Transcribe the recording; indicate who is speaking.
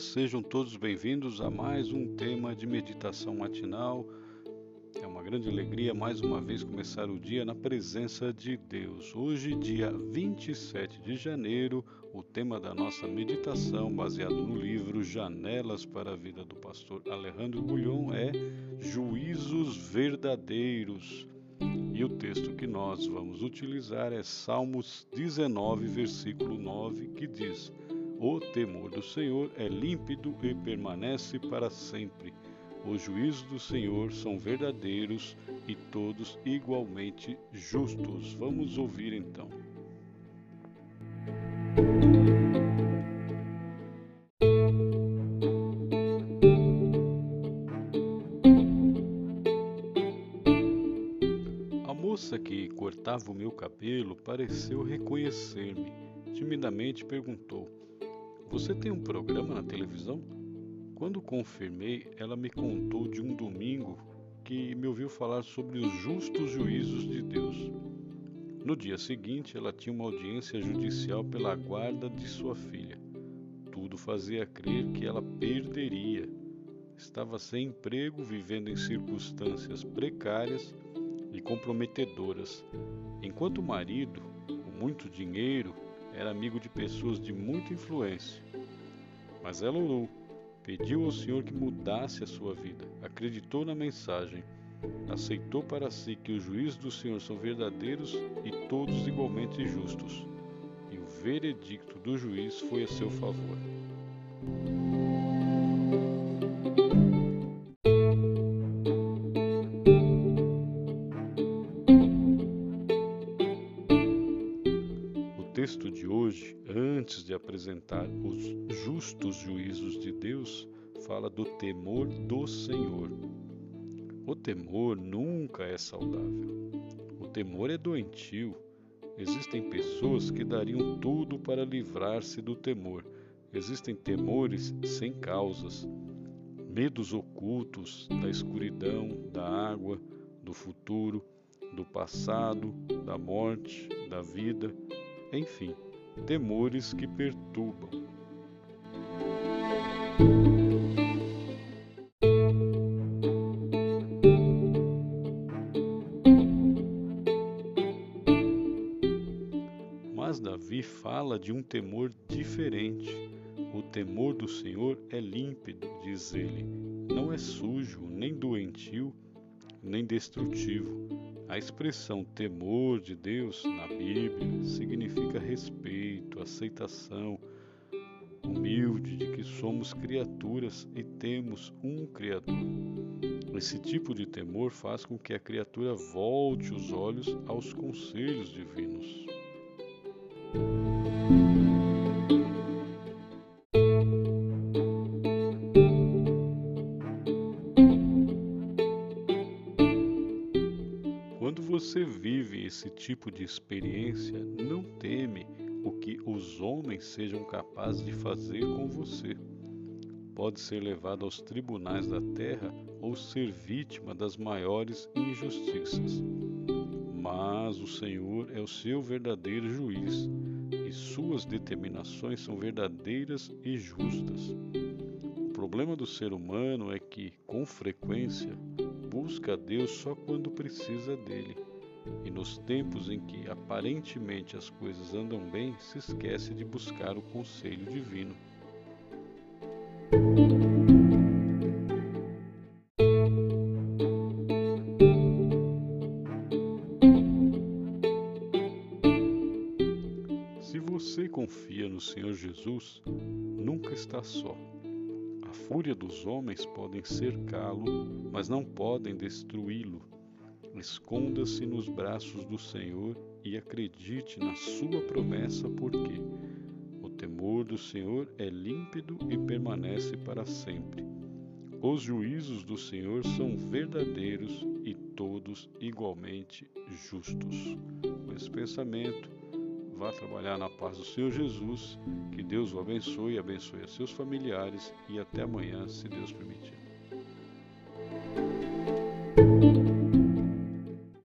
Speaker 1: sejam todos bem-vindos a mais um tema de meditação matinal. É uma grande alegria mais uma vez começar o dia na presença de Deus. Hoje, dia 27 de janeiro, o tema da nossa meditação, baseado no livro Janelas para a Vida do pastor Alejandro Bulhon, é Juízos Verdadeiros. E o texto que nós vamos utilizar é Salmos 19, versículo 9, que diz: O temor do Senhor é límpido e permanece para sempre. Os juízos do Senhor são verdadeiros e todos igualmente justos. Vamos ouvir então. A moça que cortava o meu cabelo pareceu reconhecer-me. Timidamente perguntou: Você tem um programa na televisão? Quando confirmei, ela me contou de um domingo que me ouviu falar sobre os justos juízos de Deus. No dia seguinte, ela tinha uma audiência judicial pela guarda de sua filha. Tudo fazia crer que ela perderia. Estava sem emprego, vivendo em circunstâncias precárias e comprometedoras, enquanto o marido, com muito dinheiro, era amigo de pessoas de muita influência. Mas orou Pediu ao Senhor que mudasse a sua vida, acreditou na mensagem, aceitou para si que os juízos do Senhor são verdadeiros e todos igualmente justos, e o veredicto do juiz foi a seu favor. Texto de hoje, antes de apresentar os justos juízos de Deus, fala do temor do Senhor. O temor nunca é saudável. O temor é doentio. Existem pessoas que dariam tudo para livrar-se do temor. Existem temores sem causas, medos ocultos da escuridão, da água, do futuro, do passado, da morte, da vida enfim, temores que perturbam. Mas Davi fala de um temor diferente. O temor do Senhor é límpido, diz ele, não é sujo, nem doentio, nem destrutivo a expressão temor de Deus na Bíblia significa respeito, aceitação, humilde de que somos criaturas e temos um Criador. Esse tipo de temor faz com que a criatura volte os olhos aos conselhos divinos. Você vive esse tipo de experiência, não teme o que os homens sejam capazes de fazer com você. Pode ser levado aos tribunais da terra ou ser vítima das maiores injustiças. Mas o Senhor é o seu verdadeiro juiz e suas determinações são verdadeiras e justas. O problema do ser humano é que, com frequência, busca a Deus só quando precisa dele. E nos tempos em que aparentemente as coisas andam bem, se esquece de buscar o conselho divino. Se você confia no Senhor Jesus, nunca está só. A fúria dos homens podem cercá-lo, mas não podem destruí-lo. Esconda-se nos braços do Senhor e acredite na sua promessa, porque o temor do Senhor é límpido e permanece para sempre. Os juízos do Senhor são verdadeiros e todos igualmente justos. Com esse pensamento, vá trabalhar na paz do Senhor Jesus. Que Deus o abençoe, abençoe a seus familiares e até amanhã, se Deus permitir.